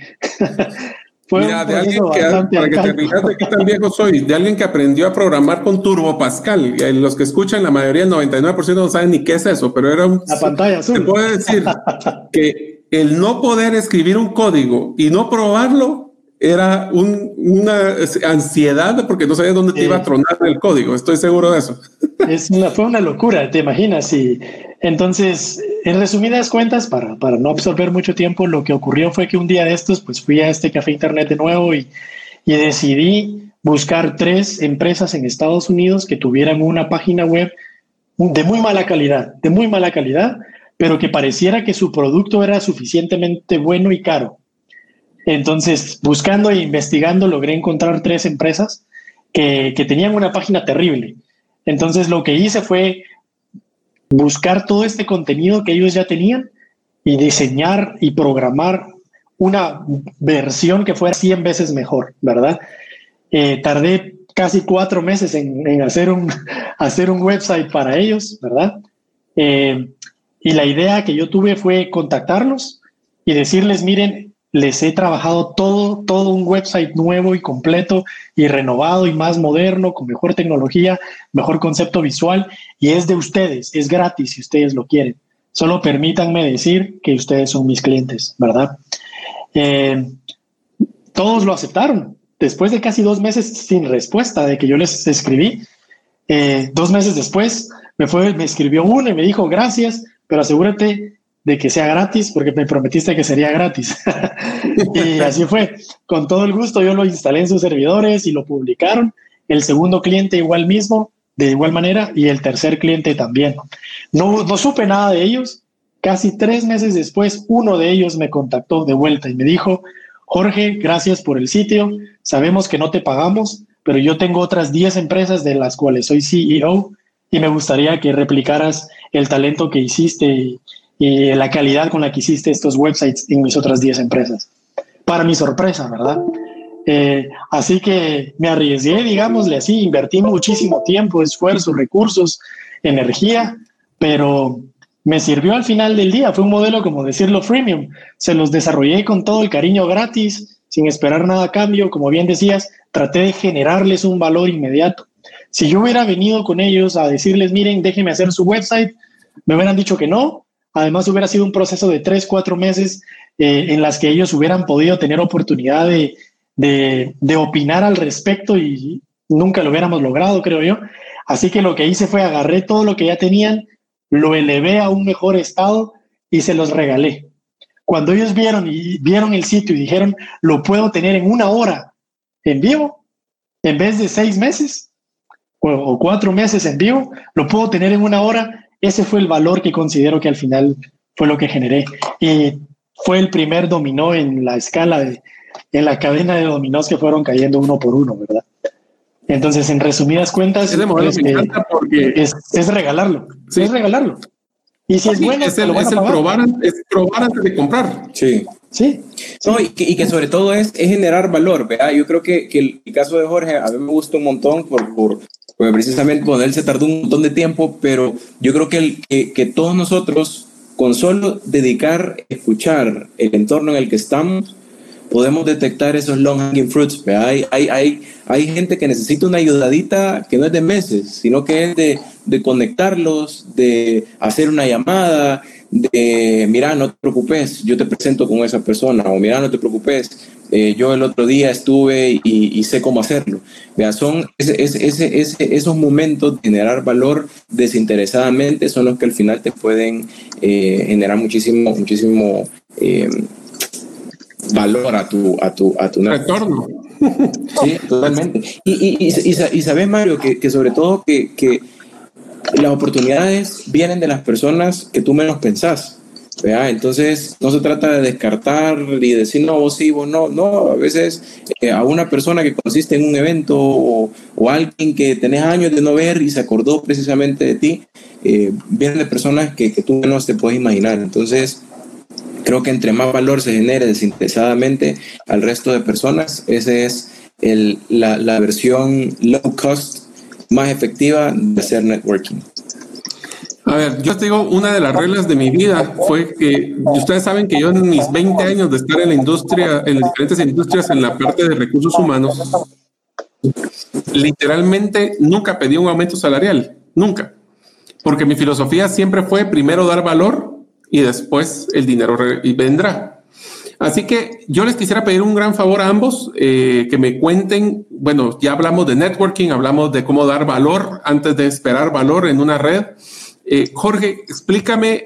Mira, de alguien que, para que te fijas de qué tan viejo soy, de alguien que aprendió a programar con Turbo Pascal. Y los que escuchan, la mayoría, el 99% no saben ni qué es eso, pero era un. La pantalla azul. Te puedo decir que el no poder escribir un código y no probarlo era una ansiedad porque no sabía dónde te iba a tronar el código. Estoy seguro de eso. Es una, fue una locura, te imaginas. Y entonces, en resumidas cuentas, para, para no absorber mucho tiempo, lo que ocurrió fue que un día de estos, pues fui a este café internet de nuevo y, y decidí buscar tres empresas en Estados Unidos que tuvieran una página web de muy mala calidad, de muy mala calidad, pero que pareciera que su producto era suficientemente bueno y caro. Entonces, buscando e investigando, logré encontrar tres empresas que, que tenían una página terrible. Entonces, lo que hice fue buscar todo este contenido que ellos ya tenían y diseñar y programar una versión que fuera 100 veces mejor, ¿verdad? Eh, tardé casi cuatro meses en, hacer, un, hacer un website para ellos, ¿verdad? Eh, Y la idea que yo tuve fue contactarlos y decirles, miren, les he trabajado todo, todo un website nuevo y completo y renovado y más moderno, con mejor tecnología, mejor concepto visual y es de ustedes, es gratis si ustedes lo quieren. Solo permítanme decir que ustedes son mis clientes, ¿verdad? Eh, todos lo aceptaron. Después de casi dos meses sin respuesta de que yo les escribí, eh, dos meses después me fue, me escribió uno y me dijo gracias, pero asegúrate de que sea gratis porque me prometiste que sería gratis. y así fue. Con todo el gusto yo lo instalé en sus servidores y lo publicaron. El segundo cliente igual mismo, de igual manera, y el tercer cliente también. No, no supe nada de ellos. Casi tres meses después, uno de ellos me contactó de vuelta y me dijo, Jorge, gracias por el sitio. Sabemos que no te pagamos, pero yo tengo otras 10 empresas de las cuales soy CEO y me gustaría que replicaras el talento que hiciste y, la calidad con la que hiciste estos websites en mis otras 10 empresas. Para mi sorpresa, ¿verdad? Eh, así que me arriesgué, digámosle así, invertí muchísimo tiempo, esfuerzo, recursos, energía, pero me sirvió al final del día. Fue un modelo, como decirlo, freemium. Se los desarrollé con todo el cariño gratis, sin esperar nada a cambio. Como bien decías, traté de generarles un valor inmediato. Si yo hubiera venido con ellos a decirles, miren, déjenme hacer su website, me hubieran dicho que no. Además, hubiera sido un proceso de tres, cuatro meses eh, en las que ellos hubieran podido tener oportunidad de, de, opinar al respecto y nunca lo hubiéramos logrado, creo yo. Así que lo que hice fue agarré todo lo que ya tenían, lo elevé a un mejor estado y se los regalé. Cuando ellos vieron y vieron el sitio y dijeron, lo puedo tener en una hora en vivo, en vez de seis meses o, cuatro meses en vivo, lo puedo tener en una hora. Ese fue el valor que considero que al final fue lo que generé. Y fue el primer dominó en la escala de, en la cadena de dominós que fueron cayendo uno por uno, ¿verdad? Entonces, en resumidas cuentas, es, pues, porque es, regalarlo. Es regalarlo. Y si es bueno, es el, probar, antes de comprar. Sí. Sí. y, que, sobre todo es, generar valor, ¿verdad? Yo creo que, el, caso de Jorge a mí me gusta un montón por, por, precisamente con él se tardó un montón de tiempo, pero yo creo que, el, que, todos nosotros, con solo dedicar, escuchar el entorno en el que estamos, podemos detectar esos long hanging fruits. Hay, hay, hay, hay gente que necesita una ayudadita que no es de meses, sino que es de, de conectarlos, de hacer una llamada, de, mira, no te preocupes, yo te presento con esa persona, o mira, no te preocupes, eh, yo el otro día estuve y, sé cómo hacerlo. Vea, son ese, ese, ese, esos momentos de generar valor desinteresadamente son los que al final te pueden eh, generar muchísimo, muchísimo eh, valor a tu, a tu, a tu retorno. Sí, totalmente. Y, y, y, y sabes, Mario, que, que sobre todo que, que, las oportunidades vienen de las personas que tú menos pensás. Entonces, no se trata de descartar y decir, no, vos sí, vos no. No, a veces eh, a una persona que consiste en un evento o, alguien que tenés años de no ver y se acordó precisamente de ti, eh, vienen de personas que, que tú menos te puedes imaginar. Entonces, Creo que entre más valor se genere desinteresadamente al resto de personas, esa es el, la, la versión low cost más efectiva de hacer networking. A ver, yo te digo, una de las reglas de mi vida fue que ustedes saben que yo en mis 20 años de estar en la industria, en las diferentes industrias, en la parte de recursos humanos, literalmente nunca pedí un aumento salarial, nunca. Porque mi filosofía siempre fue primero dar valor y después el dinero vendrá. Así que yo les quisiera pedir un gran favor a ambos, eh, que me cuenten, bueno, ya hablamos de networking, hablamos de cómo dar valor antes de esperar valor en una red. Eh, Jorge, explícame,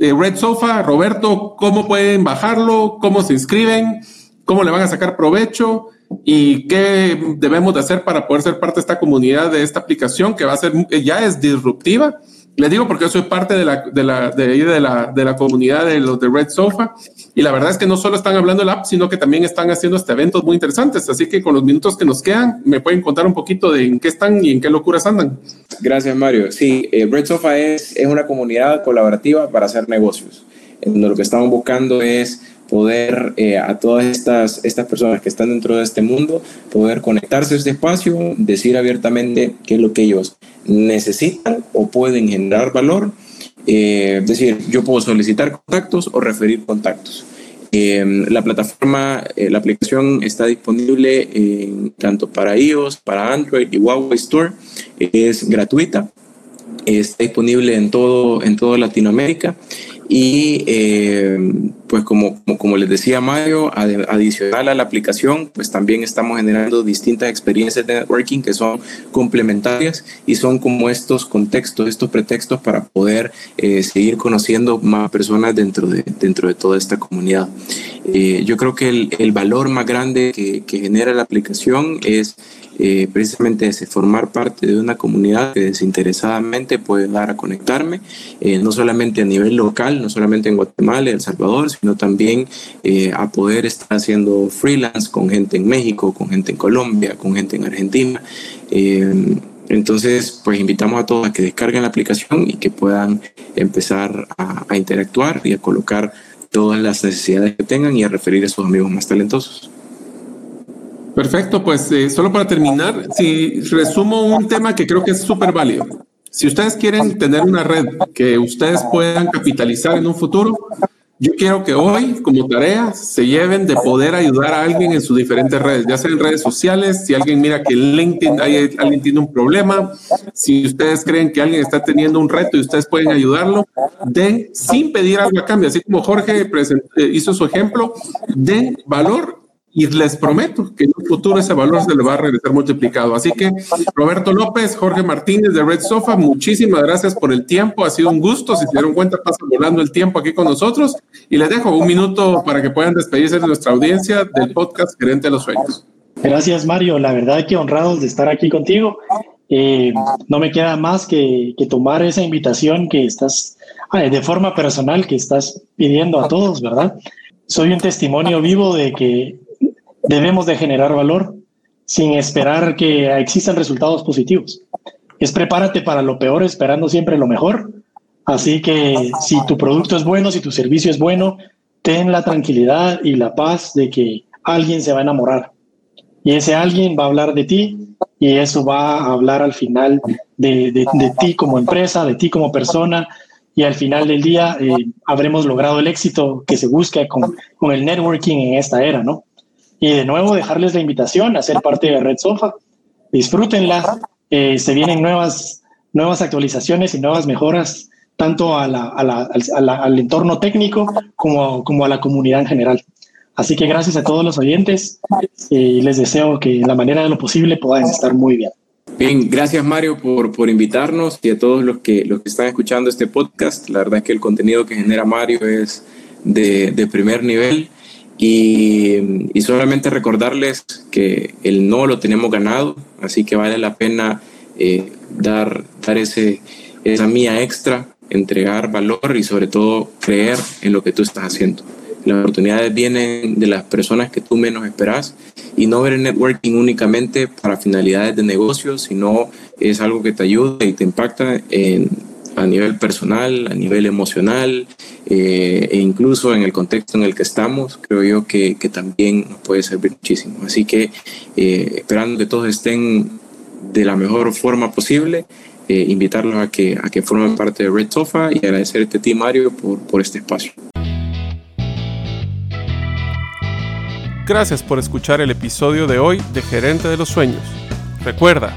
eh, Red Sofa, Roberto, cómo pueden bajarlo, cómo se inscriben, cómo le van a sacar provecho y qué debemos de hacer para poder ser parte de esta comunidad, de esta aplicación que va a ser, ya es disruptiva les digo porque yo soy parte de la, de la, de, la, de la comunidad de los de Red Sofa y la verdad es que no solo están hablando del app, sino que también están haciendo este eventos muy interesantes. Así que con los minutos que nos quedan, me pueden contar un poquito de en qué están y en qué locuras andan. Gracias, Mario. Sí, eh, Red Sofa es, es una comunidad colaborativa para hacer negocios. En lo que estamos buscando es poder eh, a todas estas, estas personas que están dentro de este mundo, poder conectarse a este espacio, decir abiertamente qué es lo que ellos necesitan o pueden generar valor Eh, es decir, yo puedo solicitar contactos o referir contactos. Em, la plataforma, eh, la aplicación está disponible en, tanto para iOS, para Android y Huawei Store. Es gratuita. Está disponible en todo, en toda Latinoamérica y eh, pues como, como, les decía Mario, adicional a la aplicación, pues también estamos generando distintas experiencias de networking que son complementarias y son como estos contextos, estos pretextos para poder eh, seguir conociendo más personas dentro de, dentro de toda esta comunidad. Eh, yo creo que el, el, valor más grande que, que genera la aplicación es eh, precisamente ese, formar parte de una comunidad que desinteresadamente puede dar a conectarme, eh, no solamente a nivel local, no solamente en Guatemala, El Salvador, sino también eh, a poder estar haciendo freelance con gente en México, con gente en Colombia, con gente en Argentina. entonces, pues invitamos a todos a que descarguen la aplicación y que puedan empezar a, a interactuar y a colocar todas las necesidades que tengan y a referir a sus amigos más talentosos. Perfecto, pues eh, solo para terminar, si resumo un tema que creo que es súper válido. Si ustedes quieren tener una red que ustedes puedan capitalizar en un futuro, yo quiero que hoy, como tarea, se lleven de poder ayudar a alguien en sus diferentes redes, ya sea en redes sociales, si alguien mira que LinkedIn alguien tiene un problema, si ustedes creen que alguien está teniendo un reto y ustedes pueden ayudarlo, den sin pedir algo a cambio, así como Jorge eh, hizo su ejemplo, den valor y les prometo que en un futuro ese valor se le va a regresar multiplicado. Así que Roberto López, Jorge Martínez de Red Sofa, muchísimas gracias por el tiempo. Ha sido un gusto. Si se dieron cuenta, pasa volando el tiempo aquí con nosotros. Y les dejo un minuto para que puedan despedirse de nuestra audiencia del podcast Gerente de los Sueños. Gracias, Mario. La verdad que honrados de estar aquí contigo. Eh, no me queda más que, que, tomar esa invitación que estás, de forma personal, que estás pidiendo a todos, ¿verdad? Soy un testimonio vivo de que debemos de generar valor sin esperar que existan resultados positivos. Es prepárate para lo peor esperando siempre lo mejor. Así que si tu producto es bueno, si tu servicio es bueno, ten la tranquilidad y la paz de que alguien se va a enamorar. Y ese alguien va a hablar de ti y eso va a hablar al final de, ti como empresa, de ti como persona y al final del día eh, habremos logrado el éxito que se busca con, con el networking en esta era, ¿no? Y de nuevo dejarles la invitación a ser parte de Red Sofa. Disfrútenla. Eh, se vienen nuevas, nuevas actualizaciones y nuevas mejoras tanto a la, a al entorno técnico como, como a la comunidad en general. Así que gracias a todos los oyentes y les deseo que en la manera de lo posible puedan estar muy bien. Bien, gracias Mario por, por invitarnos y a todos los que, los que están escuchando este podcast. La verdad es que el contenido que genera Mario es de, de primer nivel y, solamente recordarles que el no lo tenemos ganado, así que vale la pena eh, dar, dar ese, esa mía extra, entregar valor y sobre todo creer en lo que tú estás haciendo. Las oportunidades vienen de las personas que tú menos esperas y no ver el networking únicamente para finalidades de negocio, sino es algo que te ayuda y te impacta en, a nivel personal, a nivel emocional eh, e incluso en el contexto en el que estamos, creo yo que, que también nos puede servir muchísimo. Así que eh, esperando que todos estén de la mejor forma posible, eh, invitarlos a que, a que formen parte de Red Sofa y agradecerte a ti, Mario, por, por este espacio. Gracias por escuchar el episodio de hoy de Gerente de los Sueños. Recuerda,